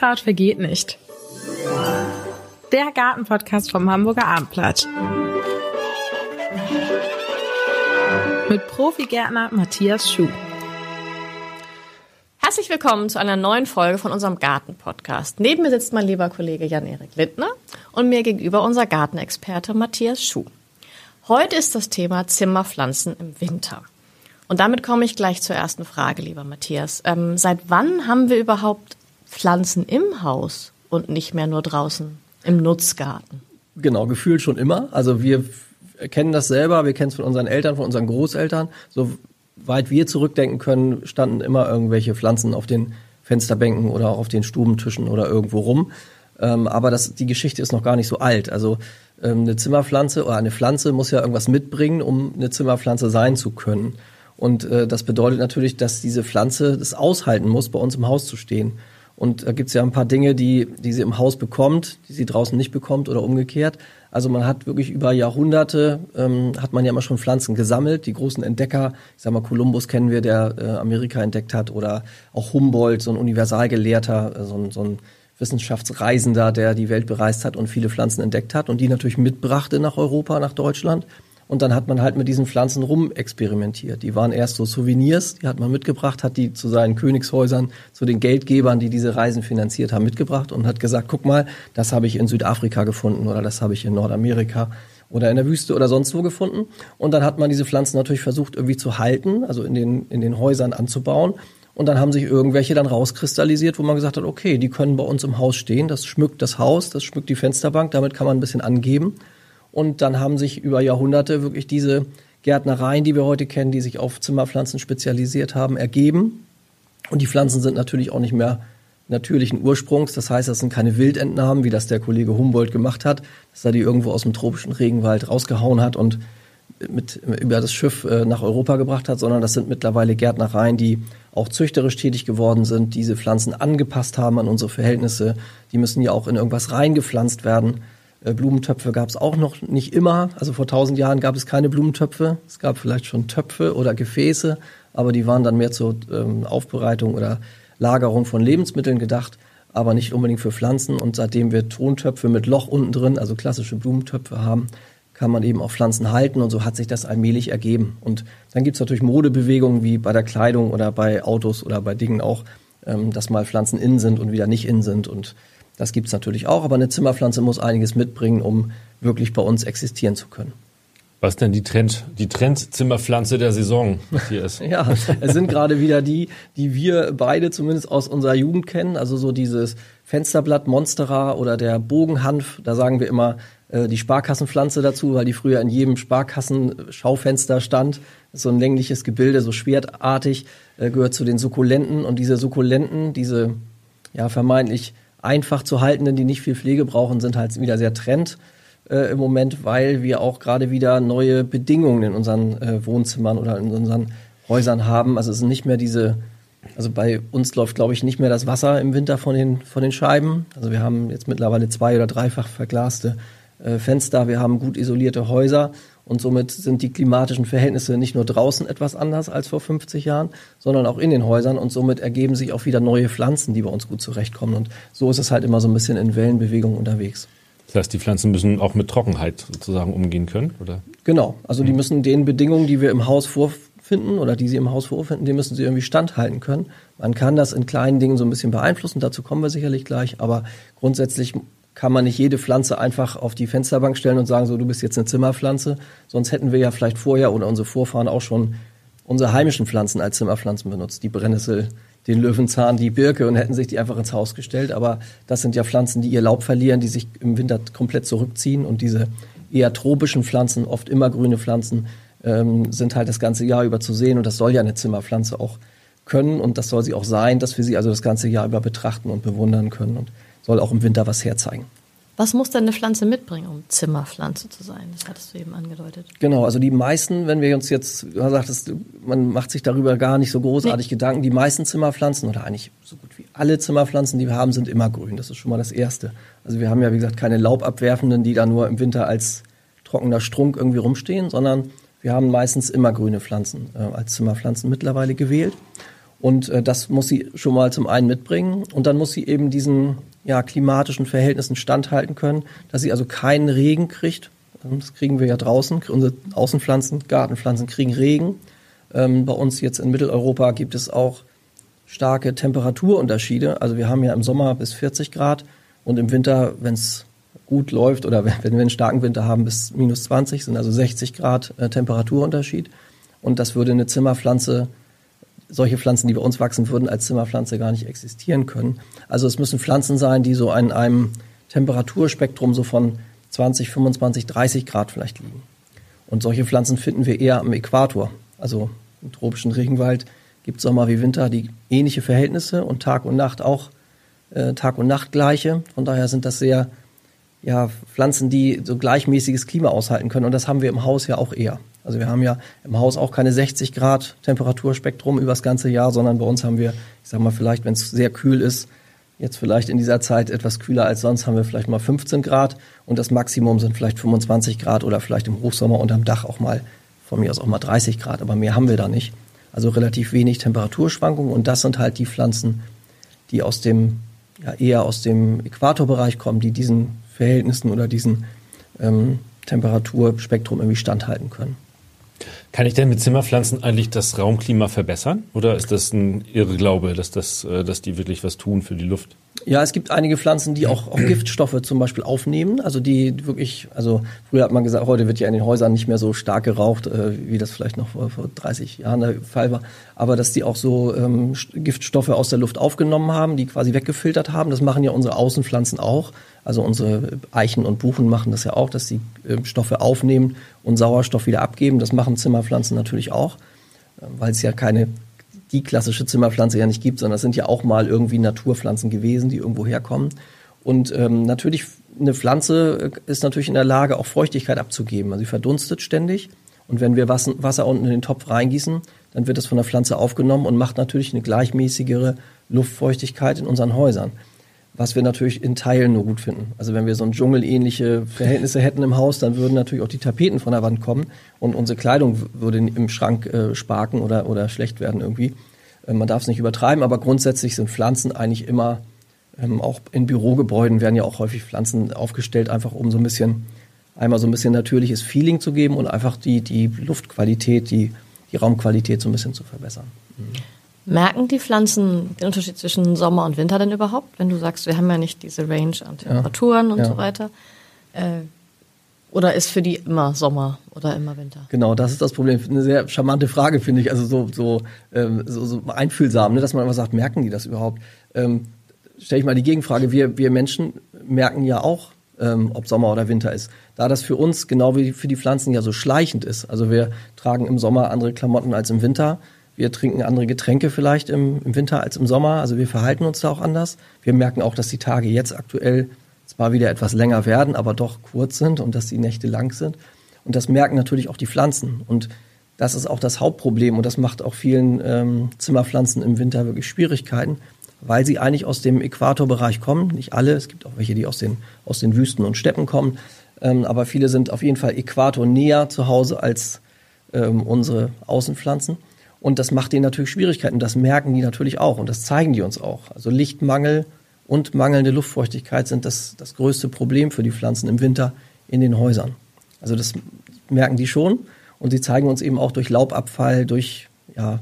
Unkraut vergeht nicht. Der Gartenpodcast vom Hamburger Abendblatt. Mit Profigärtner Matthias Schuh. Herzlich willkommen zu einer neuen Folge von unserem Garten-Podcast. Neben mir sitzt mein lieber Kollege Jan-Erik Lindner und mir gegenüber unser Gartenexperte Matthias Schuh. Heute ist das Thema Zimmerpflanzen im Winter. Und damit komme ich gleich zur ersten Frage, lieber Matthias. Ähm, seit wann haben wir überhaupt Pflanzen im Haus und nicht mehr nur draußen im Nutzgarten? Genau, gefühlt schon immer. Also wir kennen das selber, wir kennen es von unseren Eltern, von unseren Großeltern. Soweit wir zurückdenken können, standen immer irgendwelche Pflanzen auf den Fensterbänken oder auf den Stubentischen oder irgendwo rum. Ähm, aber das, die Geschichte ist noch gar nicht so alt. Also ähm, eine Zimmerpflanze oder eine Pflanze muss ja irgendwas mitbringen, um eine Zimmerpflanze sein zu können. Und äh, das bedeutet natürlich, dass diese Pflanze das aushalten muss, bei uns im Haus zu stehen. Und da gibt es ja ein paar Dinge, die, die sie im Haus bekommt, die sie draußen nicht bekommt oder umgekehrt. Also man hat wirklich über Jahrhunderte, ähm, hat man ja immer schon Pflanzen gesammelt. Die großen Entdecker, ich sag mal, Kolumbus kennen wir, der äh, Amerika entdeckt hat, oder auch Humboldt, so ein Universalgelehrter, äh, so, ein, so ein Wissenschaftsreisender, der die Welt bereist hat und viele Pflanzen entdeckt hat und die natürlich mitbrachte nach Europa, nach Deutschland. Und dann hat man halt mit diesen Pflanzen rumexperimentiert. Die waren erst so Souvenirs, die hat man mitgebracht, hat die zu seinen Königshäusern, zu den Geldgebern, die diese Reisen finanziert haben, mitgebracht und hat gesagt, guck mal, das habe ich in Südafrika gefunden oder das habe ich in Nordamerika oder in der Wüste oder sonst wo gefunden. Und dann hat man diese Pflanzen natürlich versucht irgendwie zu halten, also in den, in den Häusern anzubauen. Und dann haben sich irgendwelche dann rauskristallisiert, wo man gesagt hat, okay, die können bei uns im Haus stehen, das schmückt das Haus, das schmückt die Fensterbank, damit kann man ein bisschen angeben. Und dann haben sich über Jahrhunderte wirklich diese Gärtnereien, die wir heute kennen, die sich auf Zimmerpflanzen spezialisiert haben, ergeben. Und die Pflanzen sind natürlich auch nicht mehr natürlichen Ursprungs. Das heißt, das sind keine Wildentnahmen, wie das der Kollege Humboldt gemacht hat, dass er die irgendwo aus dem tropischen Regenwald rausgehauen hat und mit, über das Schiff äh, nach Europa gebracht hat, sondern das sind mittlerweile Gärtnereien, die auch züchterisch tätig geworden sind, diese Pflanzen angepasst haben an unsere Verhältnisse. Die müssen ja auch in irgendwas reingepflanzt werden. Äh, Blumentöpfe gab es auch noch nicht immer. Also vor tausend Jahren gab es keine Blumentöpfe. Es gab vielleicht schon Töpfe oder Gefäße, aber die waren dann mehr zur ähm, Aufbereitung oder Lagerung von Lebensmitteln gedacht, aber nicht unbedingt für Pflanzen. Und seitdem wir Tontöpfe mit Loch unten drin, also klassische Blumentöpfe haben, kann man eben auch Pflanzen halten und so hat sich das allmählich ergeben. Und dann gibt es natürlich Modebewegungen wie bei der Kleidung oder bei Autos oder bei Dingen auch, ähm, dass mal Pflanzen innen sind und wieder nicht innen sind. Und das gibt es natürlich auch, aber eine Zimmerpflanze muss einiges mitbringen, um wirklich bei uns existieren zu können. Was denn die Trend, die Trendzimmerpflanze der Saison hier ist? ja, es sind gerade wieder die, die wir beide zumindest aus unserer Jugend kennen. Also so dieses Fensterblatt Monstera oder der Bogenhanf. Da sagen wir immer äh, die Sparkassenpflanze dazu, weil die früher in jedem Sparkassenschaufenster stand. So ein längliches Gebilde, so schwertartig, äh, gehört zu den Sukkulenten. Und diese Sukkulenten, diese ja vermeintlich einfach zu haltenden, die nicht viel Pflege brauchen, sind halt wieder sehr trend äh, im Moment, weil wir auch gerade wieder neue Bedingungen in unseren äh, Wohnzimmern oder in unseren Häusern haben. Also es sind nicht mehr diese, also bei uns läuft, glaube ich, nicht mehr das Wasser im Winter von den, von den Scheiben. Also wir haben jetzt mittlerweile zwei- oder dreifach verglaste äh, Fenster, wir haben gut isolierte Häuser und somit sind die klimatischen Verhältnisse nicht nur draußen etwas anders als vor 50 Jahren, sondern auch in den Häusern. Und somit ergeben sich auch wieder neue Pflanzen, die bei uns gut zurechtkommen. Und so ist es halt immer so ein bisschen in Wellenbewegung unterwegs. Das heißt, die Pflanzen müssen auch mit Trockenheit sozusagen umgehen können, oder? Genau. Also die müssen den Bedingungen, die wir im Haus vorfinden oder die sie im Haus vorfinden, die müssen sie irgendwie standhalten können. Man kann das in kleinen Dingen so ein bisschen beeinflussen, dazu kommen wir sicherlich gleich, aber grundsätzlich kann man nicht jede Pflanze einfach auf die Fensterbank stellen und sagen, so du bist jetzt eine Zimmerpflanze. Sonst hätten wir ja vielleicht vorher oder unsere Vorfahren auch schon unsere heimischen Pflanzen als Zimmerpflanzen benutzt. Die Brennnessel, den Löwenzahn, die Birke und hätten sich die einfach ins Haus gestellt. Aber das sind ja Pflanzen, die ihr Laub verlieren, die sich im Winter komplett zurückziehen. Und diese eher tropischen Pflanzen, oft immergrüne Pflanzen, ähm, sind halt das ganze Jahr über zu sehen. Und das soll ja eine Zimmerpflanze auch können und das soll sie auch sein, dass wir sie also das ganze Jahr über betrachten und bewundern können. Und soll auch im Winter was herzeigen. Was muss denn eine Pflanze mitbringen, um Zimmerpflanze zu sein? Das hattest du eben angedeutet. Genau, also die meisten, wenn wir uns jetzt, du sagtest, man macht sich darüber gar nicht so großartig nee. Gedanken, die meisten Zimmerpflanzen oder eigentlich so gut wie alle Zimmerpflanzen, die wir haben, sind immer grün. Das ist schon mal das Erste. Also wir haben ja, wie gesagt, keine laubabwerfenden, die da nur im Winter als trockener Strunk irgendwie rumstehen, sondern wir haben meistens immer grüne Pflanzen äh, als Zimmerpflanzen mittlerweile gewählt. Und äh, das muss sie schon mal zum einen mitbringen. Und dann muss sie eben diesen ja, klimatischen Verhältnissen standhalten können, dass sie also keinen Regen kriegt. Das kriegen wir ja draußen. Unsere Außenpflanzen, Gartenpflanzen kriegen Regen. Ähm, bei uns jetzt in Mitteleuropa gibt es auch starke Temperaturunterschiede. Also wir haben ja im Sommer bis 40 Grad und im Winter, wenn es gut läuft oder wenn, wenn wir einen starken Winter haben, bis minus 20, sind also 60 Grad äh, Temperaturunterschied. Und das würde eine Zimmerpflanze, solche Pflanzen, die bei uns wachsen würden, als Zimmerpflanze gar nicht existieren können. Also es müssen Pflanzen sein, die so an einem Temperaturspektrum so von 20, 25, 30 Grad vielleicht liegen. Und solche Pflanzen finden wir eher am Äquator. Also im tropischen Regenwald gibt es Sommer wie Winter die ähnliche Verhältnisse und Tag und Nacht auch äh, Tag und Nacht gleiche. Von daher sind das sehr ja, Pflanzen, die so gleichmäßiges Klima aushalten können. Und das haben wir im Haus ja auch eher. Also wir haben ja im Haus auch keine 60 Grad Temperaturspektrum über das ganze Jahr, sondern bei uns haben wir, ich sag mal, vielleicht, wenn es sehr kühl ist, jetzt vielleicht in dieser Zeit etwas kühler als sonst, haben wir vielleicht mal 15 Grad und das Maximum sind vielleicht 25 Grad oder vielleicht im Hochsommer unterm Dach auch mal, von mir aus auch mal 30 Grad, aber mehr haben wir da nicht. Also relativ wenig Temperaturschwankungen und das sind halt die Pflanzen, die aus dem, ja, eher aus dem Äquatorbereich kommen, die diesen Verhältnissen oder diesen ähm, Temperaturspektrum irgendwie standhalten können. Kann ich denn mit Zimmerpflanzen eigentlich das Raumklima verbessern? Oder ist das ein Irrglaube, dass, das, äh, dass die wirklich was tun für die Luft? Ja, es gibt einige Pflanzen, die auch, auch Giftstoffe zum Beispiel aufnehmen. Also die wirklich, also früher hat man gesagt, heute wird ja in den Häusern nicht mehr so stark geraucht, äh, wie das vielleicht noch vor, vor 30 Jahren der Fall war. Aber dass die auch so ähm, Giftstoffe aus der Luft aufgenommen haben, die quasi weggefiltert haben. Das machen ja unsere Außenpflanzen auch. Also unsere Eichen und Buchen machen das ja auch, dass sie äh, Stoffe aufnehmen und Sauerstoff wieder abgeben. Das machen Zimmerpflanzen natürlich auch, äh, weil es ja keine die klassische Zimmerpflanze ja nicht gibt, sondern es sind ja auch mal irgendwie Naturpflanzen gewesen, die irgendwo herkommen. Und ähm, natürlich, eine Pflanze äh, ist natürlich in der Lage, auch Feuchtigkeit abzugeben. Also sie verdunstet ständig. Und wenn wir Wasser, Wasser unten in den Topf reingießen, dann wird das von der Pflanze aufgenommen und macht natürlich eine gleichmäßigere Luftfeuchtigkeit in unseren Häusern. Was wir natürlich in Teilen nur gut finden. Also wenn wir so ein dschungelähnliche Verhältnisse hätten im Haus, dann würden natürlich auch die Tapeten von der Wand kommen und unsere Kleidung würde im Schrank äh, sparken oder, oder schlecht werden irgendwie. Äh, man darf es nicht übertreiben, aber grundsätzlich sind Pflanzen eigentlich immer, ähm, auch in Bürogebäuden werden ja auch häufig Pflanzen aufgestellt, einfach um so ein bisschen, einmal so ein bisschen natürliches Feeling zu geben und einfach die, die Luftqualität, die, die Raumqualität so ein bisschen zu verbessern. Mhm. Merken die Pflanzen den Unterschied zwischen Sommer und Winter denn überhaupt? Wenn du sagst, wir haben ja nicht diese Range an Temperaturen ja, und ja. so weiter. Äh, oder ist für die immer Sommer oder immer Winter? Genau, das ist das Problem. Eine sehr charmante Frage, finde ich. Also so, so, ähm, so, so einfühlsam, ne? dass man immer sagt, merken die das überhaupt? Ähm, Stelle ich mal die Gegenfrage. Wir, wir Menschen merken ja auch, ähm, ob Sommer oder Winter ist. Da das für uns, genau wie für die Pflanzen, ja so schleichend ist. Also wir tragen im Sommer andere Klamotten als im Winter wir trinken andere Getränke vielleicht im, im Winter als im Sommer. Also wir verhalten uns da auch anders. Wir merken auch, dass die Tage jetzt aktuell zwar wieder etwas länger werden, aber doch kurz sind und dass die Nächte lang sind. Und das merken natürlich auch die Pflanzen. Und das ist auch das Hauptproblem und das macht auch vielen ähm, Zimmerpflanzen im Winter wirklich Schwierigkeiten, weil sie eigentlich aus dem Äquatorbereich kommen. Nicht alle, es gibt auch welche, die aus den, aus den Wüsten und Steppen kommen. Ähm, aber viele sind auf jeden Fall Äquator näher zu Hause als ähm, unsere Außenpflanzen. Und das macht denen natürlich Schwierigkeiten. Das merken die natürlich auch und das zeigen die uns auch. Also Lichtmangel und mangelnde Luftfeuchtigkeit sind das, das größte Problem für die Pflanzen im Winter in den Häusern. Also das merken die schon und sie zeigen uns eben auch durch Laubabfall, durch ja,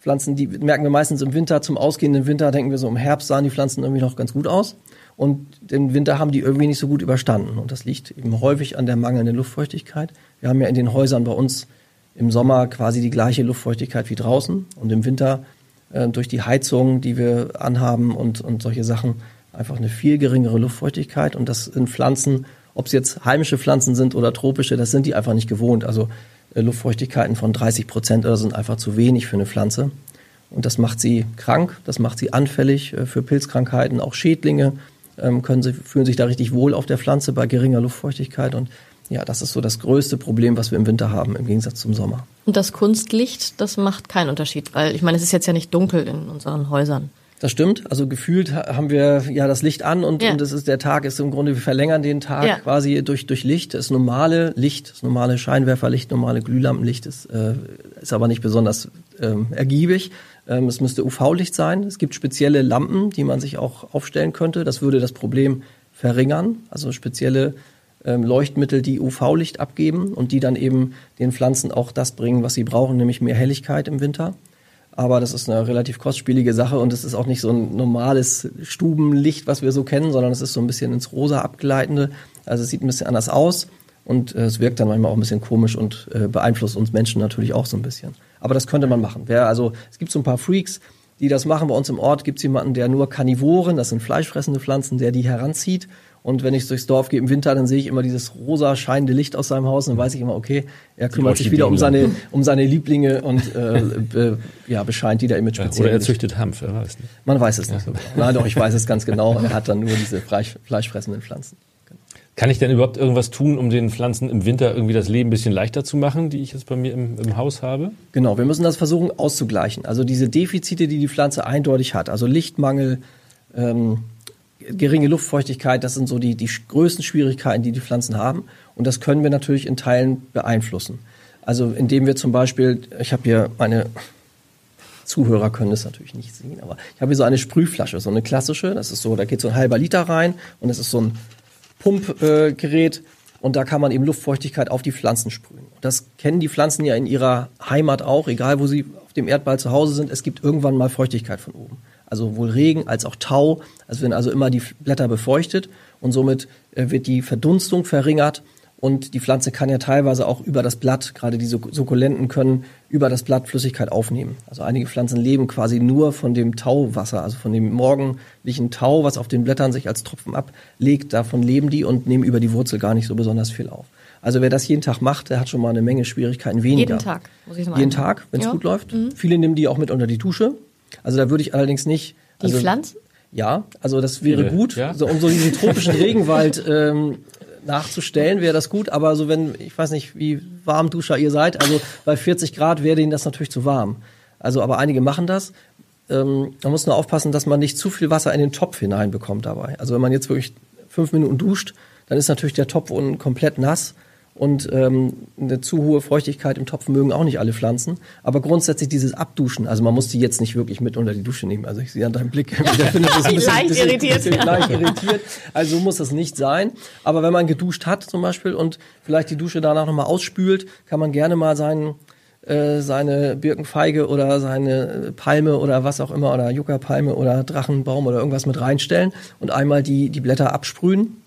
Pflanzen, die merken wir meistens im Winter, zum ausgehenden Winter denken wir so, im Herbst sahen die Pflanzen irgendwie noch ganz gut aus und den Winter haben die irgendwie nicht so gut überstanden. Und das liegt eben häufig an der mangelnden Luftfeuchtigkeit. Wir haben ja in den Häusern bei uns im Sommer quasi die gleiche Luftfeuchtigkeit wie draußen und im Winter äh, durch die Heizung, die wir anhaben und, und solche Sachen einfach eine viel geringere Luftfeuchtigkeit und das sind Pflanzen, ob es jetzt heimische Pflanzen sind oder tropische, das sind die einfach nicht gewohnt. Also äh, Luftfeuchtigkeiten von 30 Prozent oder sind einfach zu wenig für eine Pflanze. Und das macht sie krank, das macht sie anfällig äh, für Pilzkrankheiten, auch Schädlinge ähm, können sie, fühlen sich da richtig wohl auf der Pflanze bei geringer Luftfeuchtigkeit und ja, das ist so das größte Problem, was wir im Winter haben, im Gegensatz zum Sommer. Und das Kunstlicht, das macht keinen Unterschied, weil ich meine, es ist jetzt ja nicht dunkel in unseren Häusern. Das stimmt. Also gefühlt haben wir ja das Licht an und, ja. und es ist der Tag ist im Grunde, wir verlängern den Tag ja. quasi durch, durch Licht. Das normale Licht, das normale Scheinwerferlicht, normale Glühlampenlicht ist, äh, ist aber nicht besonders ähm, ergiebig. Ähm, es müsste UV-Licht sein. Es gibt spezielle Lampen, die man sich auch aufstellen könnte. Das würde das Problem verringern. Also spezielle Leuchtmittel, die UV-Licht abgeben und die dann eben den Pflanzen auch das bringen, was sie brauchen, nämlich mehr Helligkeit im Winter. Aber das ist eine relativ kostspielige Sache und es ist auch nicht so ein normales Stubenlicht, was wir so kennen, sondern es ist so ein bisschen ins Rosa abgleitende. Also es sieht ein bisschen anders aus und äh, es wirkt dann manchmal auch ein bisschen komisch und äh, beeinflusst uns Menschen natürlich auch so ein bisschen. Aber das könnte man machen. Wer, also es gibt so ein paar Freaks, die das machen. Bei uns im Ort gibt es jemanden, der nur Karnivoren, das sind fleischfressende Pflanzen, der die heranzieht und wenn ich durchs Dorf gehe im Winter, dann sehe ich immer dieses rosa scheinende Licht aus seinem Haus und dann weiß ich immer, okay, er kümmert sich wieder um seine, um seine Lieblinge und äh, be, ja, bescheint die da immer speziell. Oder er züchtet Hanf, wer weiß nicht. Man weiß es nicht genau. Nein, doch, ich weiß es ganz genau. Er hat dann nur diese Fleisch, fleischfressenden Pflanzen. Kann ich denn überhaupt irgendwas tun, um den Pflanzen im Winter irgendwie das Leben ein bisschen leichter zu machen, die ich jetzt bei mir im, im, Haus habe? Genau, wir müssen das versuchen auszugleichen. Also diese Defizite, die die Pflanze eindeutig hat, also Lichtmangel, ähm, geringe Luftfeuchtigkeit, das sind so die, die größten Schwierigkeiten, die die Pflanzen haben. Und das können wir natürlich in Teilen beeinflussen. Also indem wir zum Beispiel, ich habe hier meine Zuhörer können es natürlich nicht sehen, aber ich habe hier so eine Sprühflasche, so eine klassische. Das ist so, da geht so ein halber Liter rein und das ist so ein Pumpgerät. Äh, und da kann man eben Luftfeuchtigkeit auf die Pflanzen sprühen. Das kennen die Pflanzen ja in ihrer Heimat auch, egal wo sie auf dem Erdball zu Hause sind. Es gibt irgendwann mal Feuchtigkeit von oben also sowohl Regen als auch Tau. Es werden also immer die Blätter befeuchtet und somit äh, wird die Verdunstung verringert und die Pflanze kann ja teilweise auch über das Blatt, gerade die Sukkulenten können über das Blatt Flüssigkeit aufnehmen. Also einige Pflanzen leben quasi nur von dem Tauwasser, also von dem morgendlichen Tau, was auf den Blättern sich als Tropfen ablegt. Davon leben die und nehmen über die Wurzel gar nicht so besonders viel auf. Also wer das jeden Tag macht, der hat schon mal eine Menge Schwierigkeiten weniger. Jeden Tag, muss ich sagen. Jeden Tag, wenn es ja. gut läuft. Mhm. Viele nehmen die auch mit unter die Dusche. Also da würde ich allerdings nicht. Die also, Pflanzen? Ja, also das wäre gut, ja? so, um so diesen tropischen Regenwald ähm, nachzustellen, wäre das gut. Aber so wenn, ich weiß nicht, wie warm Duscher ihr seid, also bei 40 Grad wäre ihnen das natürlich zu warm. Also aber einige machen das. Ähm, man muss nur aufpassen, dass man nicht zu viel Wasser in den Topf hineinbekommt dabei. Also wenn man jetzt wirklich fünf Minuten duscht, dann ist natürlich der Topf unten komplett nass und ähm, eine zu hohe Feuchtigkeit im Topf mögen auch nicht alle Pflanzen. Aber grundsätzlich dieses Abduschen, also man muss die jetzt nicht wirklich mit unter die Dusche nehmen. Also ich sehe an deinem Blick, ich finde das ein bisschen, leicht bisschen, irritiert. Bisschen leicht irritiert. Also muss das nicht sein. Aber wenn man geduscht hat zum Beispiel und vielleicht die Dusche danach nochmal ausspült, kann man gerne mal seinen äh, seine Birkenfeige oder seine Palme oder was auch immer oder Juckerpalme oder Drachenbaum oder irgendwas mit reinstellen und einmal die, die Blätter absprühen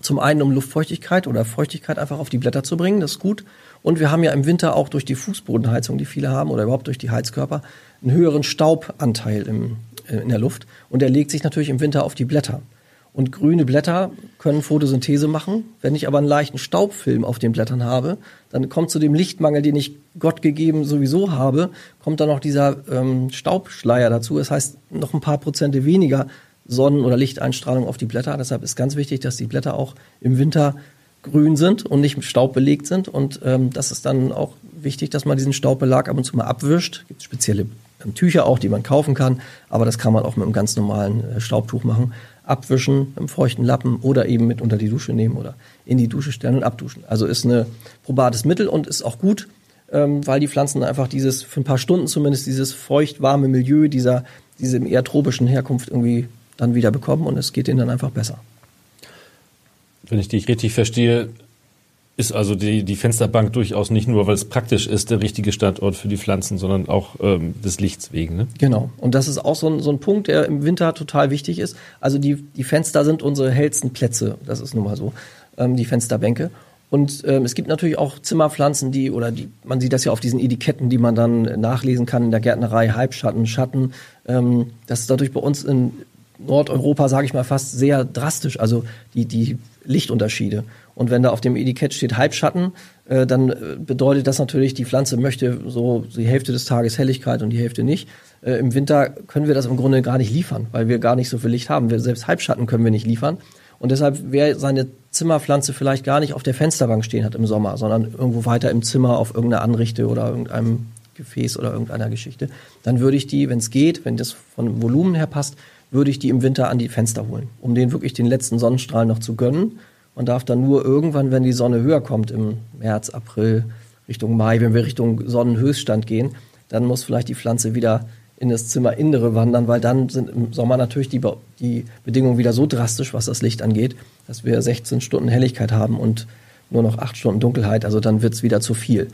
zum einen, um Luftfeuchtigkeit oder Feuchtigkeit einfach auf die Blätter zu bringen, das ist gut. Und wir haben ja im Winter auch durch die Fußbodenheizung, die viele haben, oder überhaupt durch die Heizkörper, einen höheren Staubanteil im, äh, in der Luft. Und der legt sich natürlich im Winter auf die Blätter. Und grüne Blätter können Photosynthese machen. Wenn ich aber einen leichten Staubfilm auf den Blättern habe, dann kommt zu dem Lichtmangel, den ich Gott gegeben sowieso habe, kommt dann noch dieser ähm, Staubschleier dazu. Das heißt, noch ein paar Prozente weniger Sonnen- oder Lichteinstrahlung auf die Blätter. Deshalb ist ganz wichtig, dass die Blätter auch im Winter grün sind und nicht mit Staub belegt sind. Und ähm, das ist dann auch wichtig, dass man diesen Staubbelag ab und zu mal abwischt. Es gibt spezielle ähm, Tücher auch, die man kaufen kann, aber das kann man auch mit einem ganz normalen äh, Staubtuch machen. Abwischen, im feuchten Lappen oder eben mit unter die Dusche nehmen oder in die Dusche stellen und abduschen. Also ist ein probates Mittel und ist auch gut, ähm, weil die Pflanzen einfach dieses, für ein paar Stunden zumindest, dieses feucht-warme Milieu dieser, diese eher tropischen Herkunft irgendwie dann wieder bekommen und es geht ihnen dann einfach besser. Wenn ich dich richtig verstehe, ist also die, die Fensterbank durchaus nicht nur, weil es praktisch ist, der richtige Standort für die Pflanzen, sondern auch ähm, des Lichts wegen. Ne? Genau. Und das ist auch so ein, so ein Punkt, der im Winter total wichtig ist. Also die, die Fenster sind unsere hellsten Plätze. Das ist nun mal so. Ähm, die Fensterbänke. Und ähm, es gibt natürlich auch Zimmerpflanzen, die, oder die, man sieht das ja auf diesen Etiketten, die man dann nachlesen kann in der Gärtnerei, Halbschatten, Schatten. Ähm, das ist dadurch bei uns in Nordeuropa, sage ich mal, fast sehr drastisch, also die, die Lichtunterschiede. Und wenn da auf dem Etikett steht Halbschatten, äh, dann äh, bedeutet das natürlich, die Pflanze möchte so die Hälfte des Tages Helligkeit und die Hälfte nicht. Äh, Im Winter können wir das im Grunde gar nicht liefern, weil wir gar nicht so viel Licht haben. Wir, selbst Halbschatten können wir nicht liefern. Und deshalb, wer seine Zimmerpflanze vielleicht gar nicht auf der Fensterbank stehen hat im Sommer, sondern irgendwo weiter im Zimmer auf irgendeiner Anrichte oder irgendeinem Gefäß oder irgendeiner Geschichte, dann würde ich die, wenn es geht, wenn das von Volumen her passt, würde ich die im Winter an die Fenster holen, um denen wirklich den letzten Sonnenstrahl noch zu gönnen. Man darf dann nur irgendwann, wenn die Sonne höher kommt, im März, April, Richtung Mai, wenn wir Richtung Sonnenhöchststand gehen, dann muss vielleicht die Pflanze wieder in das Zimmerinnere wandern, weil dann sind im Sommer natürlich die, die Bedingungen wieder so drastisch, was das Licht angeht, dass wir 16 Stunden Helligkeit haben und nur noch 8 Stunden Dunkelheit. Also dann wird es wieder zu viel.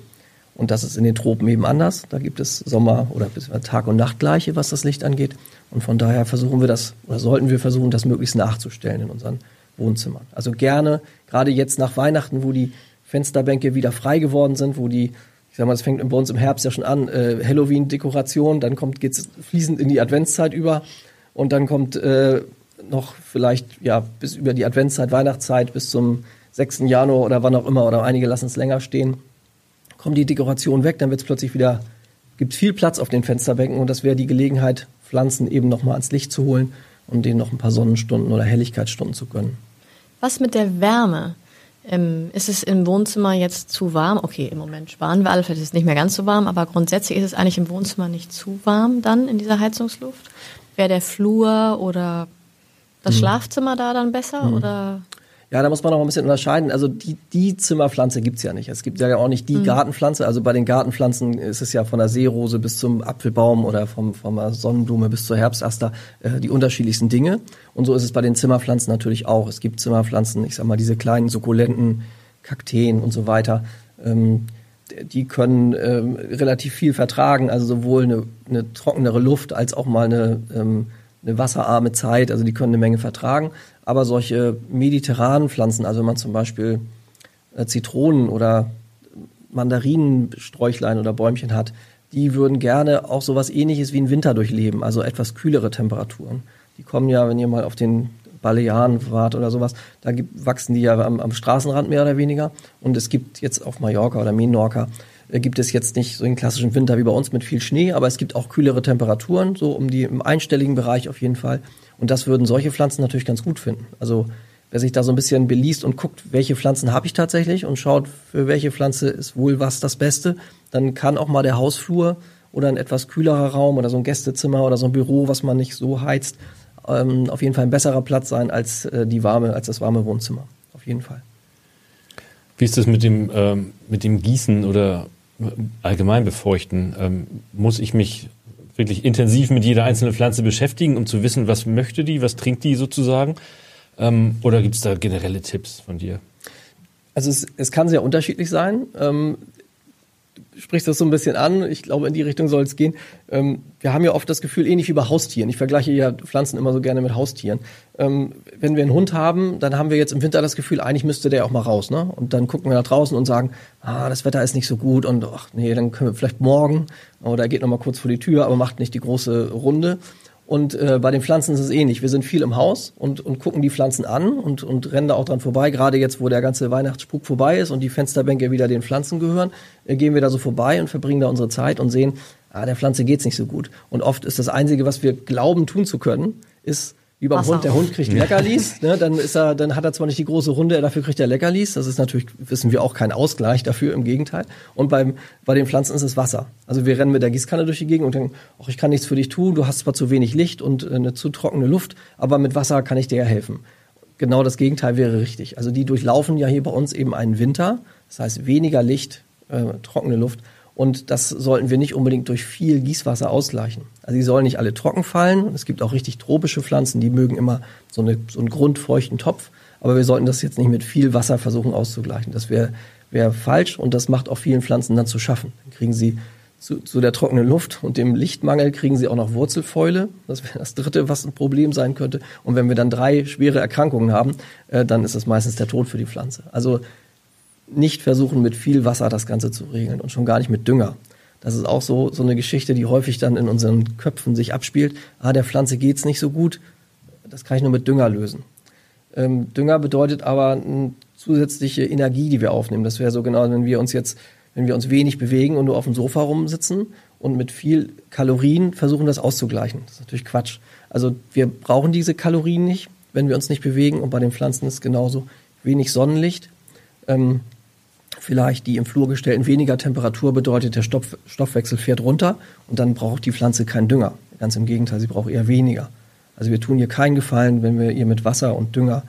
Und das ist in den Tropen eben anders. Da gibt es Sommer- oder Tag- und Nachtgleiche, was das Licht angeht. Und von daher versuchen wir das, oder sollten wir versuchen, das möglichst nachzustellen in unseren Wohnzimmern. Also gerne, gerade jetzt nach Weihnachten, wo die Fensterbänke wieder frei geworden sind, wo die ich sag mal, es fängt bei uns im Herbst ja schon an, äh, Halloween-Dekoration, dann kommt geht's fließend in die Adventszeit über und dann kommt äh, noch vielleicht ja bis über die Adventszeit, Weihnachtszeit bis zum 6. Januar oder wann auch immer oder einige lassen es länger stehen, kommt die Dekoration weg, dann wird es plötzlich wieder gibt viel Platz auf den Fensterbänken und das wäre die Gelegenheit, Pflanzen eben noch mal ans Licht zu holen und denen noch ein paar Sonnenstunden oder Helligkeitsstunden zu gönnen. Was mit der Wärme? Ähm, ist es im Wohnzimmer jetzt zu warm? Okay, im Moment sparen wir alle, vielleicht ist es nicht mehr ganz so warm, aber grundsätzlich ist es eigentlich im Wohnzimmer nicht zu warm dann in dieser Heizungsluft? Wäre der Flur oder das hm. Schlafzimmer da dann besser hm. oder? Ja, da muss man noch ein bisschen unterscheiden. Also die, die Zimmerpflanze gibt's ja nicht. Es gibt ja auch nicht die mhm. Gartenpflanze. Also bei den Gartenpflanzen ist es ja von der Seerose bis zum Apfelbaum oder vom, vom Sonnenblume bis zur Herbstaster äh, die unterschiedlichsten Dinge. Und so ist es bei den Zimmerpflanzen natürlich auch. Es gibt Zimmerpflanzen, ich sag mal, diese kleinen Sukkulenten, Kakteen und so weiter. Ähm, die können ähm, relativ viel vertragen, also sowohl eine, eine trockenere Luft als auch mal eine, ähm, eine wasserarme Zeit. Also die können eine Menge vertragen. Aber solche mediterranen Pflanzen, also wenn man zum Beispiel äh, Zitronen oder Mandarinensträuchlein oder Bäumchen hat, die würden gerne auch sowas ähnliches wie einen Winter durchleben, also etwas kühlere Temperaturen. Die kommen ja, wenn ihr mal auf den Balearen wart oder sowas, da gibt, wachsen die ja am, am, Straßenrand mehr oder weniger. Und es gibt jetzt auf Mallorca oder Menorca, äh, gibt es jetzt nicht so einen klassischen Winter wie bei uns mit viel Schnee, aber es gibt auch kühlere Temperaturen, so um die im einstelligen Bereich auf jeden Fall. Und das würden solche Pflanzen natürlich ganz gut finden. Also wer sich da so ein bisschen beliest und guckt, welche Pflanzen habe ich tatsächlich und schaut, für welche Pflanze ist wohl was das Beste, dann kann auch mal der Hausflur oder ein etwas kühlerer Raum oder so ein Gästezimmer oder so ein Büro, was man nicht so heizt, ähm, auf jeden Fall ein besserer Platz sein als äh, die warme, als das warme Wohnzimmer. Auf jeden Fall. Wie ist das mit dem, ähm, mit dem Gießen oder allgemein befeuchten? Ähm, muss ich mich wirklich intensiv mit jeder einzelnen Pflanze beschäftigen, um zu wissen, was möchte die, was trinkt die sozusagen? Ähm, oder gibt es da generelle Tipps von dir? Also es, es kann sehr unterschiedlich sein. Ähm, sprichst das so ein bisschen an. Ich glaube, in die Richtung soll es gehen. Ähm, wir haben ja oft das Gefühl, ähnlich wie bei Haustieren. Ich vergleiche ja Pflanzen immer so gerne mit Haustieren. Ähm, wenn wir einen Hund haben, dann haben wir jetzt im Winter das Gefühl, eigentlich müsste der auch mal raus. Ne? Und dann gucken wir nach draußen und sagen, ah, das Wetter ist nicht so gut und ach nee, dann können wir vielleicht morgen oder er geht noch mal kurz vor die Tür, aber macht nicht die große Runde. Und äh, bei den Pflanzen ist es ähnlich. Wir sind viel im Haus und, und gucken die Pflanzen an und, und rennen da auch dran vorbei. Gerade jetzt, wo der ganze Weihnachtsspuk vorbei ist und die Fensterbänke wieder den Pflanzen gehören, äh, gehen wir da so vorbei und verbringen da unsere Zeit und sehen, ah, der Pflanze geht's nicht so gut. Und oft ist das Einzige, was wir glauben tun zu können, ist wie beim Hund, der Hund kriegt Leckerlis, ne, dann ist er, dann hat er zwar nicht die große Runde, dafür kriegt er Leckerlis. Das ist natürlich, wissen wir auch, kein Ausgleich dafür, im Gegenteil. Und beim, bei den Pflanzen ist es Wasser. Also wir rennen mit der Gießkanne durch die Gegend und denken, ach, ich kann nichts für dich tun, du hast zwar zu wenig Licht und äh, eine zu trockene Luft, aber mit Wasser kann ich dir ja helfen. Genau das Gegenteil wäre richtig. Also die durchlaufen ja hier bei uns eben einen Winter, das heißt weniger Licht, äh, trockene Luft und das sollten wir nicht unbedingt durch viel Gießwasser ausgleichen. Also die sollen nicht alle trocken fallen. Es gibt auch richtig tropische Pflanzen, die mögen immer so, eine, so einen grundfeuchten Topf. Aber wir sollten das jetzt nicht mit viel Wasser versuchen auszugleichen. Das wäre wär falsch und das macht auch vielen Pflanzen dann zu schaffen. Dann kriegen sie zu, zu der trockenen Luft und dem Lichtmangel kriegen sie auch noch Wurzelfäule. Das wäre das dritte, was ein Problem sein könnte. Und wenn wir dann drei schwere Erkrankungen haben, äh, dann ist das meistens der Tod für die Pflanze. Also nicht versuchen, mit viel Wasser das Ganze zu regeln und schon gar nicht mit Dünger. Das ist auch so, so eine Geschichte, die häufig dann in unseren Köpfen sich abspielt. Ah, der Pflanze geht's nicht so gut, das kann ich nur mit Dünger lösen. Ähm, Dünger bedeutet aber eine zusätzliche Energie, die wir aufnehmen. Das wäre so genau, wenn wir uns jetzt, wenn wir uns wenig bewegen und nur auf dem Sofa rumsitzen und mit viel Kalorien versuchen, das auszugleichen. Das ist natürlich Quatsch. Also wir brauchen diese Kalorien nicht, wenn wir uns nicht bewegen und bei den Pflanzen ist es genauso. Wenig Sonnenlicht. Ähm, vielleicht die im Flur gestellten weniger Temperatur bedeutet, der Stoff, Stoffwechsel fährt runter und dann braucht die Pflanze keinen Dünger. Ganz im Gegenteil, sie braucht eher weniger. Also wir tun ihr keinen Gefallen, wenn wir ihr mit Wasser und Dünger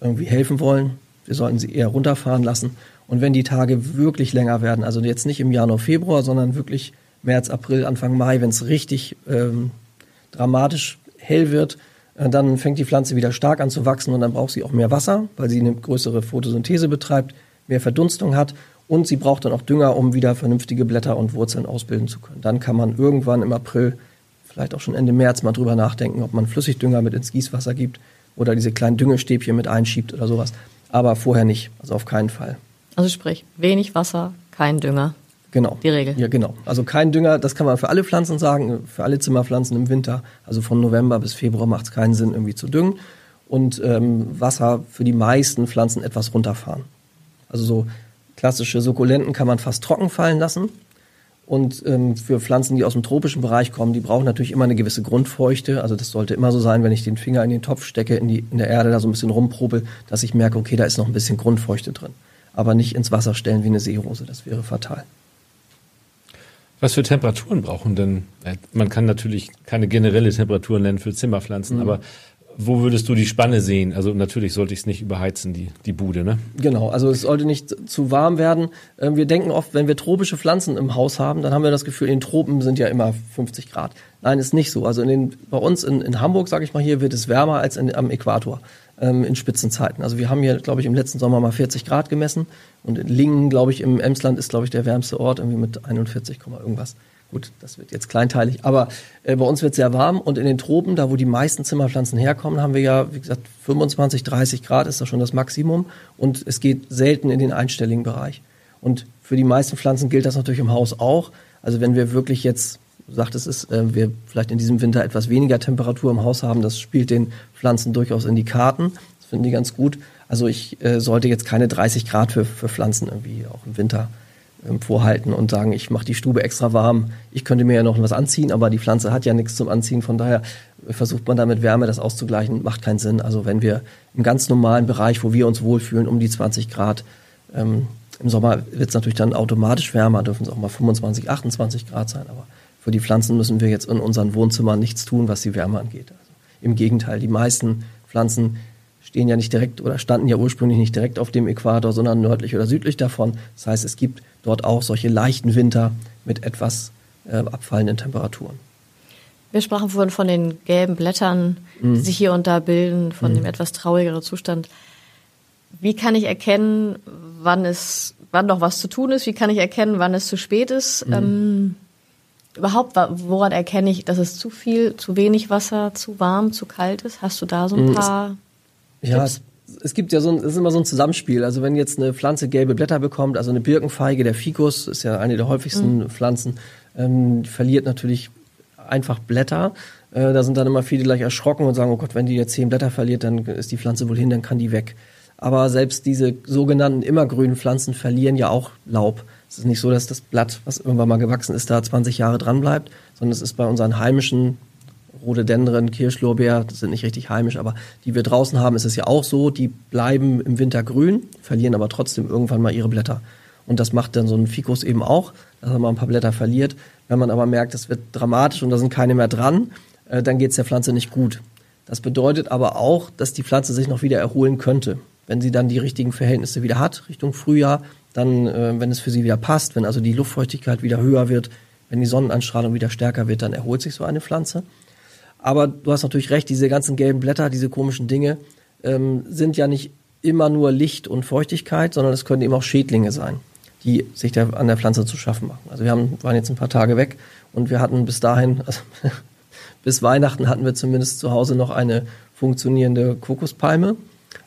irgendwie helfen wollen. Wir sollten sie eher runterfahren lassen. Und wenn die Tage wirklich länger werden, also jetzt nicht im Januar, Februar, sondern wirklich März, April, Anfang Mai, wenn es richtig ähm, dramatisch hell wird, äh, dann fängt die Pflanze wieder stark an zu wachsen und dann braucht sie auch mehr Wasser, weil sie eine größere Photosynthese betreibt, mehr Verdunstung hat und sie braucht dann auch Dünger, um wieder vernünftige Blätter und Wurzeln ausbilden zu können. Dann kann man irgendwann im April, vielleicht auch schon Ende März, mal drüber nachdenken, ob man Flüssigdünger mit ins Gießwasser gibt oder diese kleinen Düngestäbchen mit einschiebt oder sowas. Aber vorher nicht, also auf keinen Fall. Also sprich, wenig Wasser, kein Dünger. Genau. Die Regel. Ja, genau. Also kein Dünger, das kann man für alle Pflanzen sagen, für alle Zimmerpflanzen im Winter. Also von November bis Februar macht es keinen Sinn, irgendwie zu düngen. Und ähm, Wasser für die meisten Pflanzen etwas runterfahren. Also so klassische Sukkulenten kann man fast trocken fallen lassen. Und ähm, für Pflanzen, die aus dem tropischen Bereich kommen, die brauchen natürlich immer eine gewisse Grundfeuchte. Also das sollte immer so sein, wenn ich den Finger in den Topf stecke, in, die, in der Erde da so ein bisschen rumprobe, dass ich merke, okay, da ist noch ein bisschen Grundfeuchte drin. Aber nicht ins Wasser stellen wie eine Seerose, das wäre fatal. Was für Temperaturen brauchen denn? äh, Man kann natürlich keine generelle Temperatur nennen für Zimmerpflanzen, aber wo würdest du die Spanne sehen? Also natürlich sollte ich es nicht überheizen, die, die Bude, ne? Genau, also es sollte nicht zu warm werden. Ähm, Wir denken oft, wenn wir tropische Pflanzen im Haus haben, dann haben wir das Gefühl, in den Tropen sind ja immer 50 Grad. Nein, ist nicht so. Also in den, bei uns in, in Hamburg, sage ich mal hier, wird es wärmer als in, am Äquator ähm, in Spitzenzeiten. Also wir haben hier, glaube ich, im letzten Sommer mal 40 Grad gemessen und in Lingen, glaube ich, im Emsland ist, glaube ich, der wärmste Ort irgendwie mit 41, Komma irgendwas. Gut, das wird jetzt kleinteilig, aber äh, bei uns wird sehr warm und in den Tropen, da wo die meisten Zimmerpflanzen herkommen, haben wir ja, wie gesagt, 25, 30 Grad ist da schon das Maximum und es geht selten in den einstelligen Bereich. Und für die meisten Pflanzen gilt das natürlich im Haus auch. Also wenn wir wirklich jetzt, du sagtest es, äh, wir vielleicht in diesem Winter etwas weniger Temperatur im Haus haben, das spielt den Pflanzen durchaus in die Karten. Das finden die ganz gut. Also ich äh, sollte jetzt keine 30 Grad für, für Pflanzen irgendwie auch im Winter ähm, vorhalten und sagen, ich mache die Stube extra warm. Ich könnte mir ja noch was anziehen, aber die Pflanze hat ja nichts zum Anziehen. Von daher versucht man da mit Wärme das auszugleichen, macht keinen Sinn. Also wenn wir im ganz normalen Bereich, wo wir uns wohlfühlen, um die 20 Grad, ähm, im Sommer wird es natürlich dann automatisch wärmer, dürfen es auch mal 25, 28 Grad sein. Aber für die Pflanzen müssen wir jetzt in unseren Wohnzimmern nichts tun, was die Wärme angeht. Also Im Gegenteil, die meisten Pflanzen stehen ja nicht direkt oder standen ja ursprünglich nicht direkt auf dem Äquator, sondern nördlich oder südlich davon. Das heißt, es gibt dort auch solche leichten Winter mit etwas äh, abfallenden Temperaturen. Wir sprachen vorhin von den gelben Blättern, die sich hier und da bilden, von dem etwas traurigeren Zustand. Wie kann ich erkennen, wann es, wann noch was zu tun ist? Wie kann ich erkennen, wann es zu spät ist? Ähm, überhaupt, woran erkenne ich, dass es zu viel, zu wenig Wasser, zu warm, zu kalt ist? Hast du da so ein paar? Ja, Tipps? Es, gibt ja so ein, es ist immer so ein Zusammenspiel. Also wenn jetzt eine Pflanze gelbe Blätter bekommt, also eine Birkenfeige, der Ficus ist ja eine der häufigsten Pflanzen, ähm, verliert natürlich einfach Blätter. Äh, da sind dann immer viele gleich erschrocken und sagen, oh Gott, wenn die jetzt zehn Blätter verliert, dann ist die Pflanze wohl hin, dann kann die weg. Aber selbst diese sogenannten immergrünen Pflanzen verlieren ja auch Laub. Es ist nicht so, dass das Blatt, was irgendwann mal gewachsen ist, da 20 Jahre dran bleibt, sondern es ist bei unseren heimischen Rhododendren, Kirschlorbeer, das sind nicht richtig heimisch, aber die wir draußen haben, ist es ja auch so, die bleiben im Winter grün, verlieren aber trotzdem irgendwann mal ihre Blätter. Und das macht dann so ein Ficus eben auch, dass er mal ein paar Blätter verliert. Wenn man aber merkt, es wird dramatisch und da sind keine mehr dran, äh, dann geht es der Pflanze nicht gut. Das bedeutet aber auch, dass die Pflanze sich noch wieder erholen könnte. Wenn sie dann die richtigen Verhältnisse wieder hat, Richtung Frühjahr, dann, äh, wenn es für sie wieder passt, wenn also die Luftfeuchtigkeit wieder höher wird, wenn die Sonneneinstrahlung wieder stärker wird, dann erholt sich so eine Pflanze. Aber du hast natürlich recht, diese ganzen gelben Blätter, diese komischen Dinge, ähm, sind ja nicht immer nur Licht und Feuchtigkeit, sondern es können eben auch Schädlinge sein, die sich der, an der Pflanze zu schaffen machen. Also wir haben, waren jetzt ein paar Tage weg und wir hatten bis dahin, also bis Weihnachten hatten wir zumindest zu Hause noch eine funktionierende Kokospalme.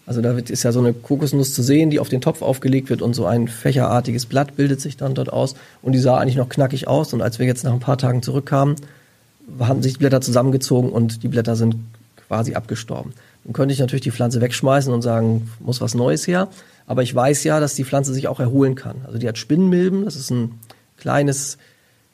Also da ist ja so eine Kokosnuss zu sehen, die auf den Topf aufgelegt wird und so ein fächerartiges Blatt bildet sich dann dort aus und die sah eigentlich noch knackig aus und als wir jetzt nach ein paar Tagen zurückkamen, haben sich die Blätter zusammengezogen und die Blätter sind quasi abgestorben. Dann könnte ich natürlich die Pflanze wegschmeißen und sagen, muss was Neues her. Aber ich weiß ja, dass die Pflanze sich auch erholen kann. Also die hat Spinnenmilben, das ist ein kleines,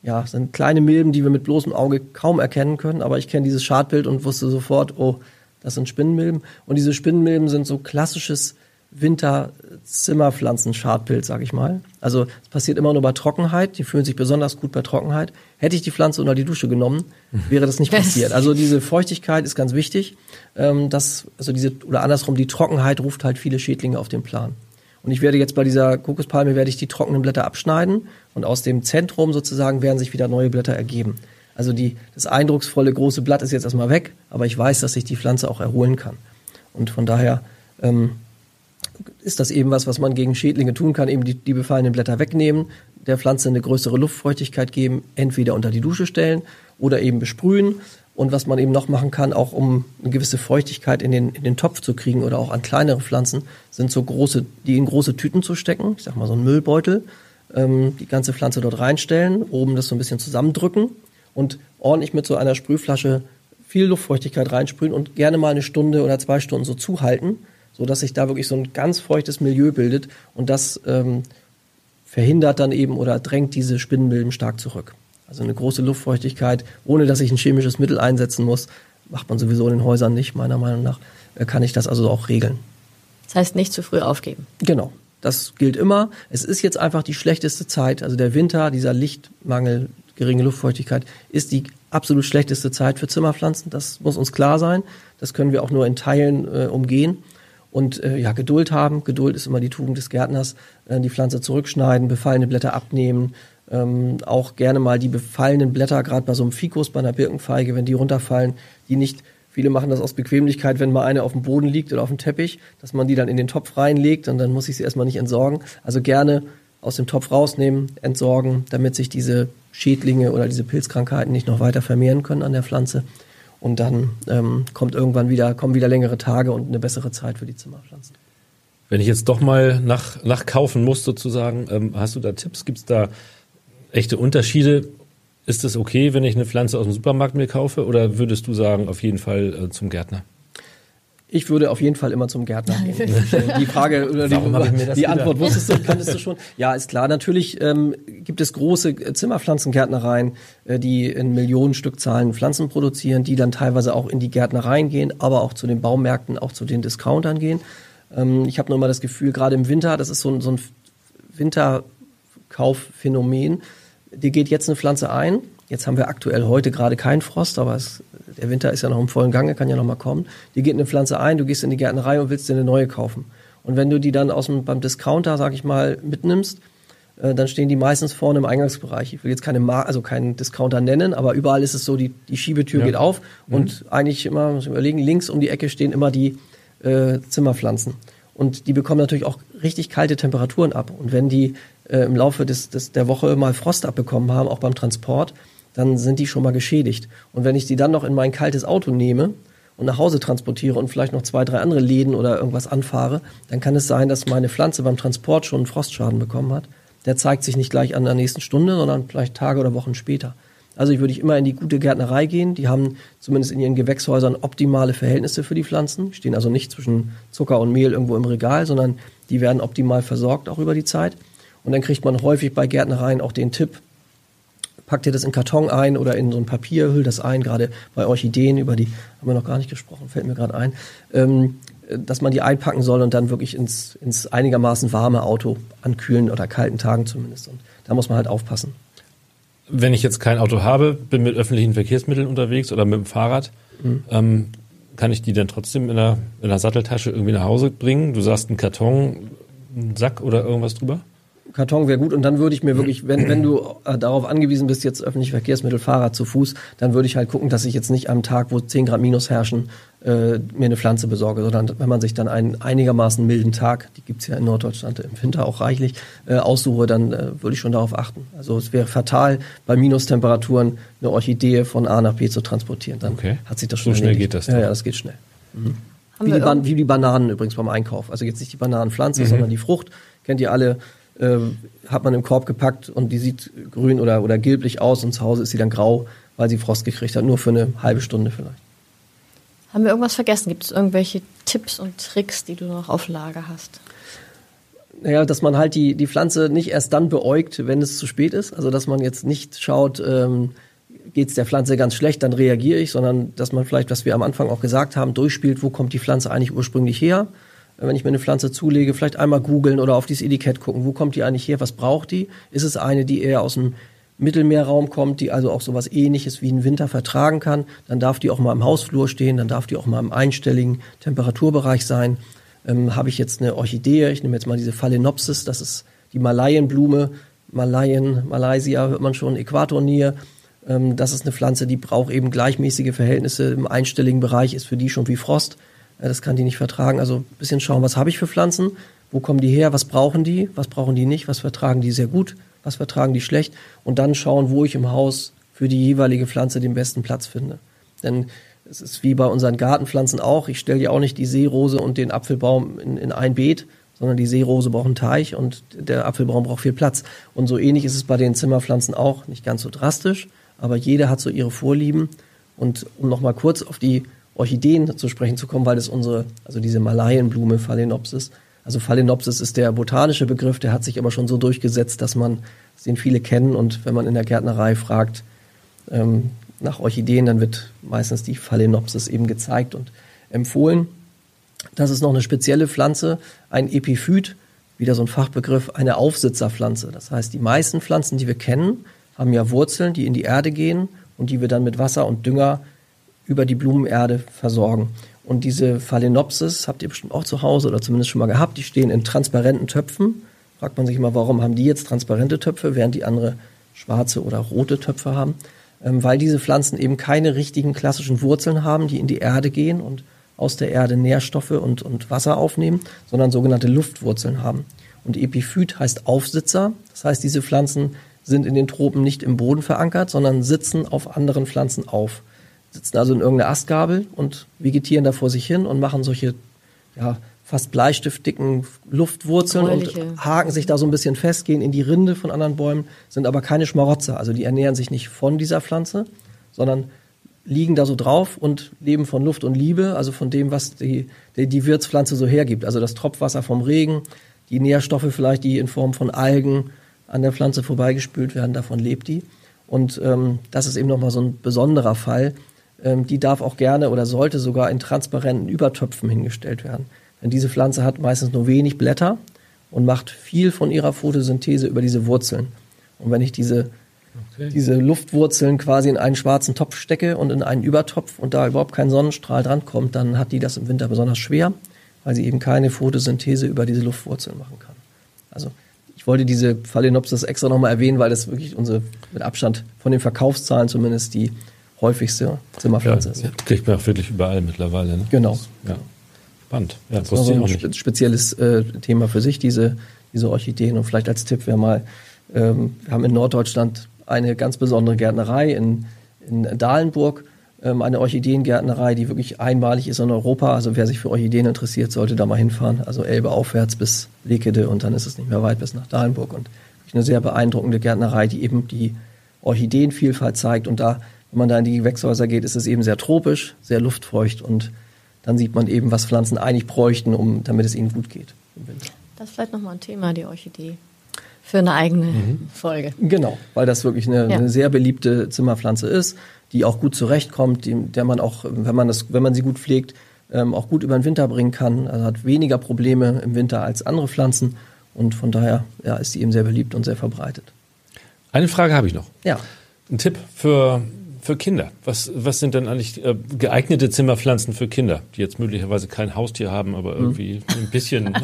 ja, sind kleine Milben, die wir mit bloßem Auge kaum erkennen können. Aber ich kenne dieses Schadbild und wusste sofort, oh, das sind Spinnenmilben. Und diese Spinnenmilben sind so klassisches Winterzimmerpflanzen-Schadbild, sag ich mal. Also es passiert immer nur bei Trockenheit. Die fühlen sich besonders gut bei Trockenheit. Hätte ich die Pflanze unter die Dusche genommen, wäre das nicht passiert. Also diese Feuchtigkeit ist ganz wichtig. Ähm, das, also diese, oder andersrum, die Trockenheit ruft halt viele Schädlinge auf den Plan. Und ich werde jetzt bei dieser Kokospalme werde ich die trockenen Blätter abschneiden und aus dem Zentrum sozusagen werden sich wieder neue Blätter ergeben. Also die, das eindrucksvolle große Blatt ist jetzt erstmal weg, aber ich weiß, dass sich die Pflanze auch erholen kann. Und von daher ähm, ist das eben was, was man gegen Schädlinge tun kann, eben die, die befallenen Blätter wegnehmen, der Pflanze eine größere Luftfeuchtigkeit geben, entweder unter die Dusche stellen oder eben besprühen. Und was man eben noch machen kann, auch um eine gewisse Feuchtigkeit in den, in den Topf zu kriegen oder auch an kleinere Pflanzen, sind so große, die in große Tüten zu stecken. Ich sag mal so ein Müllbeutel. Ähm, die ganze Pflanze dort reinstellen, oben das so ein bisschen zusammendrücken und ordentlich mit so einer Sprühflasche viel Luftfeuchtigkeit reinsprühen und gerne mal eine Stunde oder zwei Stunden so zuhalten, so dass sich da wirklich so ein ganz feuchtes Milieu bildet und das ähm, verhindert dann eben oder drängt diese Spinnenmilben stark zurück. Also eine große Luftfeuchtigkeit, ohne dass ich ein chemisches Mittel einsetzen muss, macht man sowieso in den Häusern nicht, meiner Meinung nach, äh, kann ich das also auch regeln. Das heißt, nicht zu früh aufgeben. Genau. Das gilt immer. Es ist jetzt einfach die schlechteste Zeit. Also der Winter, dieser Lichtmangel, geringe Luftfeuchtigkeit, ist die absolut schlechteste Zeit für Zimmerpflanzen. Das muss uns klar sein. Das können wir auch nur in Teilen äh, umgehen. Und äh, ja, Geduld haben. Geduld ist immer die Tugend des Gärtners. Äh, die Pflanze zurückschneiden, befallene Blätter abnehmen. Ähm, auch gerne mal die befallenen Blätter, gerade bei so einem Fikus, bei einer Birkenfeige, wenn die runterfallen, die nicht Viele machen das aus Bequemlichkeit, wenn mal eine auf dem Boden liegt oder auf dem Teppich, dass man die dann in den Topf reinlegt und dann muss ich sie erstmal nicht entsorgen. Also gerne aus dem Topf rausnehmen, entsorgen, damit sich diese Schädlinge oder diese Pilzkrankheiten nicht noch weiter vermehren können an der Pflanze. Und dann ähm, kommt irgendwann wieder, kommen wieder längere Tage und eine bessere Zeit für die Zimmerpflanzen. Wenn ich jetzt doch mal nach, nach kaufen muss sozusagen, ähm, hast du da Tipps? Gibt es da echte Unterschiede ist es okay, wenn ich eine Pflanze aus dem Supermarkt mir kaufe oder würdest du sagen, auf jeden Fall äh, zum Gärtner? Ich würde auf jeden Fall immer zum Gärtner gehen. die Frage oder die, die Antwort wusstest du, kanntest du schon. Ja, ist klar. Natürlich ähm, gibt es große Zimmerpflanzengärtnereien, äh, die in Millionenstückzahlen Pflanzen produzieren, die dann teilweise auch in die Gärtnereien gehen, aber auch zu den Baumärkten, auch zu den Discountern gehen. Ähm, ich habe nur immer das Gefühl, gerade im Winter, das ist so ein, so ein Winterkaufphänomen, dir geht jetzt eine Pflanze ein. Jetzt haben wir aktuell heute gerade keinen Frost, aber es, der Winter ist ja noch im vollen Gange, kann ja noch mal kommen. Dir geht eine Pflanze ein, du gehst in die Gärtnerei und willst dir eine neue kaufen. Und wenn du die dann aus dem, beim Discounter, sag ich mal, mitnimmst, äh, dann stehen die meistens vorne im Eingangsbereich. Ich will jetzt keine Mar also keinen Discounter nennen, aber überall ist es so, die, die Schiebetür ja. geht auf mhm. und eigentlich immer, muss ich überlegen, links um die Ecke stehen immer die äh, Zimmerpflanzen. Und die bekommen natürlich auch richtig kalte Temperaturen ab. Und wenn die äh, im Laufe des, des, der Woche mal Frost abbekommen haben, auch beim Transport, dann sind die schon mal geschädigt. Und wenn ich die dann noch in mein kaltes Auto nehme und nach Hause transportiere und vielleicht noch zwei, drei andere Läden oder irgendwas anfahre, dann kann es sein, dass meine Pflanze beim Transport schon einen Frostschaden bekommen hat. Der zeigt sich nicht gleich an der nächsten Stunde, sondern vielleicht Tage oder Wochen später. Also ich würde ich immer in die gute Gärtnerei gehen. Die haben zumindest in ihren Gewächshäusern optimale Verhältnisse für die Pflanzen. Stehen also nicht zwischen Zucker und Mehl irgendwo im Regal, sondern die werden optimal versorgt auch über die Zeit. Und dann kriegt man häufig bei Gärtnereien auch den Tipp, packt ihr das in Karton ein oder in so ein Papier, hüllt das ein, gerade bei Orchideen, über die haben wir noch gar nicht gesprochen, fällt mir gerade ein, ähm, dass man die einpacken soll und dann wirklich ins, ins einigermaßen warme Auto an kühlen oder kalten Tagen zumindest. Und da muss man halt aufpassen. Wenn ich jetzt kein Auto habe, bin mit öffentlichen Verkehrsmitteln unterwegs oder mit dem Fahrrad, mhm. ähm, kann ich die dann trotzdem in der, in der Satteltasche irgendwie nach Hause bringen? Du sagst einen Karton, einen Sack oder irgendwas drüber? Karton wäre gut und dann würde ich mir wirklich, wenn, wenn du äh, darauf angewiesen bist, jetzt öffentliche Verkehrsmittel, Fahrrad zu Fuß, dann würde ich halt gucken, dass ich jetzt nicht am Tag, wo 10 Grad minus herrschen, äh, mir eine Pflanze besorge, sondern wenn man sich dann einen einigermaßen milden Tag, die gibt's ja in Norddeutschland im Winter auch reichlich, äh, aussuche, dann äh, würde ich schon darauf achten. Also es wäre fatal, bei Minustemperaturen eine Orchidee von A nach B zu transportieren. Dann okay. hat sich das schon So schnell erledigt. geht das. Ja, ja, das geht schnell. Mhm. Wie die, wie die, Bananen übrigens beim Einkauf. Also jetzt nicht die Bananenpflanze, mhm. sondern die Frucht. Kennt ihr alle, äh, hat man im Korb gepackt und die sieht grün oder, oder gelblich aus und zu Hause ist sie dann grau, weil sie Frost gekriegt hat, nur für eine halbe Stunde vielleicht. Haben wir irgendwas vergessen? Gibt es irgendwelche Tipps und Tricks, die du noch auf Lager hast? Naja, dass man halt die, die Pflanze nicht erst dann beäugt, wenn es zu spät ist. Also dass man jetzt nicht schaut, ähm, geht es der Pflanze ganz schlecht, dann reagiere ich, sondern dass man vielleicht, was wir am Anfang auch gesagt haben, durchspielt, wo kommt die Pflanze eigentlich ursprünglich her wenn ich mir eine Pflanze zulege, vielleicht einmal googeln oder auf dieses Etikett gucken, wo kommt die eigentlich her, was braucht die? Ist es eine, die eher aus dem Mittelmeerraum kommt, die also auch sowas ähnliches wie einen Winter vertragen kann, dann darf die auch mal im Hausflur stehen, dann darf die auch mal im einstelligen Temperaturbereich sein. ähm, habe ich jetzt eine Orchidee, ich nehme jetzt mal diese Phalaenopsis, das ist die Malayenblume, Malayen, Malaysia hört man schon, Äquatornähe. Ähm, das ist eine Pflanze, die braucht eben gleichmäßige Verhältnisse im einstelligen Bereich, ist für die schon wie Frost. Äh, das kann die nicht vertragen. Also ein bisschen schauen, was habe ich für Pflanzen, wo kommen die her, was brauchen die, was brauchen die nicht, was vertragen die sehr gut, was vertragen die schlecht und dann schauen, wo ich im Haus für die jeweilige Pflanze den besten Platz finde. Denn es ist wie bei unseren Gartenpflanzen auch. Ich stelle ja auch nicht die Seerose und den Apfelbaum in, in ein Beet, sondern die Seerose braucht einen Teich und der Apfelbaum braucht viel Platz. Und so ähnlich ist es bei den Zimmerpflanzen auch, nicht ganz so drastisch, aber jeder hat so ihre Vorlieben. Und um nochmal kurz auf die Orchideen zu sprechen zu kommen, weil das unsere, also diese Malayenblume Phalaenopsis, also Phalaenopsis ist der botanische Begriff, der hat sich aber schon so durchgesetzt, dass man den viele kennen und wenn man in der Gärtnerei fragt, ähm, nach Orchideen, dann wird meistens die Phalaenopsis eben gezeigt und empfohlen. Das ist noch eine spezielle Pflanze, ein Epiphyt, wieder so ein Fachbegriff, eine Aufsitzerpflanze. Das heißt, die meisten Pflanzen, die wir kennen, haben ja Wurzeln, die in die Erde gehen und die wir dann mit Wasser und Dünger über die Blumenerde versorgen. Und diese Phalaenopsis habt ihr bestimmt auch zu Hause oder zumindest schon mal gehabt. Die stehen in transparenten Töpfen. Fragt man sich immer, warum haben die jetzt transparente Töpfe, während die andere schwarze oder rote Töpfe haben? Ähm, weil diese Pflanzen eben keine richtigen klassischen Wurzeln haben, die in die Erde gehen und aus der Erde Nährstoffe und, und Wasser aufnehmen, sondern sogenannte Luftwurzeln haben. Und Epiphyt heißt Aufsitzer. Das heißt, diese Pflanzen sind in den Tropen nicht im Boden verankert, sondern sitzen auf anderen Pflanzen auf. Sitzen also in irgendeiner Astgabel und vegetieren da vor sich hin und machen solche ja, fast bleistiftdicken Luftwurzeln Gräuliche. und haken sich da so ein bisschen fest, gehen in die Rinde von anderen Bäumen, sind aber keine Schmarotzer. Also die ernähren sich nicht von dieser Pflanze, sondern liegen da so drauf und leben von Luft und Liebe, also von dem, was die, die, die Wirtspflanze so hergibt. Also das Tropfwasser vom Regen, die Nährstoffe vielleicht, die in Form von Algen an der Pflanze vorbeigespült werden, davon lebt die. Und ähm, das ist eben nochmal so ein besonderer Fall. Ähm, die darf auch gerne oder sollte sogar in transparenten Übertöpfen hingestellt werden. Denn diese Pflanze hat meistens nur wenig Blätter und macht viel von ihrer Photosynthese über diese Wurzeln. Und wenn ich diese, Okay. diese Luftwurzeln quasi in einen schwarzen Topf stecke und in einen Übertopf und da überhaupt kein Sonnenstrahl drankommt, dann hat die das im Winter besonders schwer, weil sie eben keine Photosynthese über diese Luftwurzeln machen kann. Also ich wollte diese Phalaenopsis extra nochmal erwähnen, weil das wirklich unsere mit Abstand von den Verkaufszahlen zumindest die häufigste Ja, Zimmerpflanze ist. ja, kriegt man auch wirklich überall mittlerweile. Ne? Genau. Ja. Spannend. Ja, Das war so wusste ich ein spe spezielles äh, Thema für sich, diese, diese Orchideen. Und vielleicht als Tipp wäre mal, ähm, wir haben in Norddeutschland eine ganz besondere Gärtnerei in, in Dahlenburg, ähm, eine Orchideengärtnerei, die wirklich einmalig ist in Europa. Also wer sich für Orchideen interessiert, sollte da mal hinfahren. Also Elbe aufwärts bis Lekede und dann ist es nicht mehr weit bis nach Dahlenburg. Und eine sehr beeindruckende Gärtnerei, die eben die Orchideenvielfalt zeigt. Und da, wenn man da in die Gewächshäuser geht, ist es eben sehr tropisch, sehr luftfeucht und dann sieht man eben, was Pflanzen eigentlich bräuchten, um, damit es ihnen gut geht im Winter. Das ist vielleicht nochmal ein Thema, die Orchidee. Für eine eigene Folge. Genau, weil das wirklich eine, Ja. eine sehr beliebte Zimmerpflanze ist, die auch gut zurechtkommt, die, der man auch, wenn man das, wenn man sie gut pflegt, ähm, auch gut über den Winter bringen kann. Also hat weniger Probleme im Winter als andere Pflanzen und von daher ja, ist sie eben sehr beliebt und sehr verbreitet. Eine Frage habe ich noch. Ja, Ein Tipp für, für Kinder. Was, was sind denn eigentlich äh, geeignete Zimmerpflanzen für Kinder, die jetzt möglicherweise kein Haustier haben, aber irgendwie ein bisschen, ein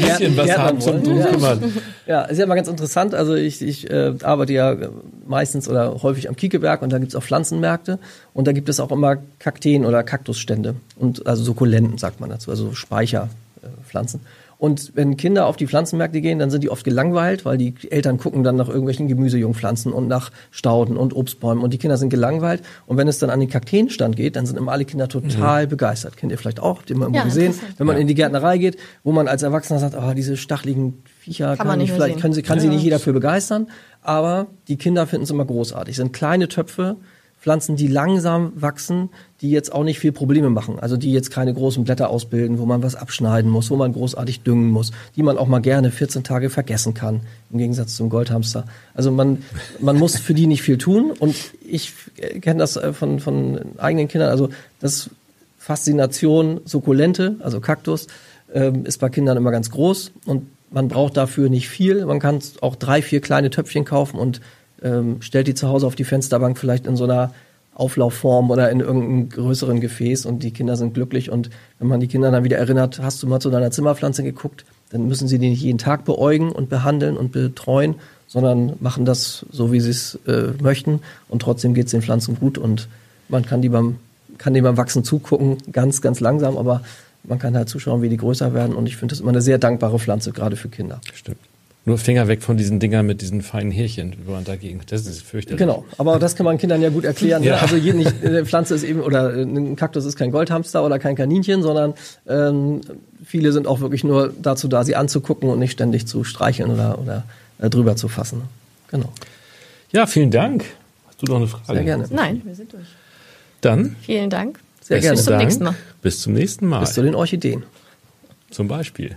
bisschen was haben zum drum Ja. kümmern? Ja, ist ja mal ganz interessant. Also ich, ich äh, arbeite ja äh, meistens oder häufig am Kiekeberg und da gibt's auch Pflanzenmärkte und da gibt es auch immer Kakteen oder Kaktusstände und also Sukkulenten sagt man dazu, also Speicherpflanzen. Und wenn Kinder auf die Pflanzenmärkte gehen, dann sind die oft gelangweilt, weil die Eltern gucken dann nach irgendwelchen Gemüsejungpflanzen und nach Stauden und Obstbäumen und die Kinder sind gelangweilt. Und wenn es dann an den Kakteenstand geht, dann sind immer alle Kinder total begeistert. Kennt ihr vielleicht auch, habt ihr mal irgendwo Ja, gesehen, wenn man in die Gärtnerei geht, wo man als Erwachsener sagt, oh, diese stachligen Viecher Kann man nicht vielleicht sehen. können sie, kann sie nicht jeder für begeistern, aber die Kinder finden es immer großartig. Sind kleine Töpfe, Pflanzen, die langsam wachsen, die jetzt auch nicht viel Probleme machen. Also die jetzt keine großen Blätter ausbilden, wo man was abschneiden muss, wo man großartig düngen muss, die man auch mal gerne 14 Tage vergessen kann, im Gegensatz zum Goldhamster. Also man, man muss für die nicht viel tun und ich kenne das äh, von, von eigenen Kindern, also das Faszination Sukkulente, also Kaktus, ähm, ist bei Kindern immer ganz groß und man braucht dafür nicht viel. Man kann auch drei, vier kleine Töpfchen kaufen und ähm, stellt die zu Hause auf die Fensterbank vielleicht in so einer Auflaufform oder in irgendeinem größeren Gefäß und die Kinder sind glücklich und wenn man die Kinder dann wieder erinnert, hast du mal zu deiner Zimmerpflanze geguckt, dann müssen sie die nicht jeden Tag beäugen und behandeln und betreuen, sondern machen das so, wie sie es äh, möchten und trotzdem geht es den Pflanzen gut und man kann die beim kann dem beim Wachsen zugucken, ganz, ganz langsam, aber man kann halt zuschauen, wie die größer werden und ich finde das immer eine sehr dankbare Pflanze, gerade für Kinder. Stimmt. Nur Finger weg von diesen Dingern mit diesen feinen Härchen, wo man dagegen. Das ist fürchterlich. Genau, aber das kann man Kindern ja gut erklären. Ja. Ne? Also jede nicht, eine Pflanze ist eben oder äh, ein Kaktus ist kein Goldhamster oder kein Kaninchen, sondern ähm, viele sind auch wirklich nur dazu da, sie anzugucken und nicht ständig zu streicheln oder oder äh, drüber zu fassen. Genau. Ja, vielen Dank. Hast du noch eine Frage? Sehr gerne. Nein, wir sind durch. Dann Vielen Dank. Sehr gerne. Bis zum Dank. nächsten Mal. Bis zum nächsten Mal. Bis zu den Orchideen. Zum Beispiel.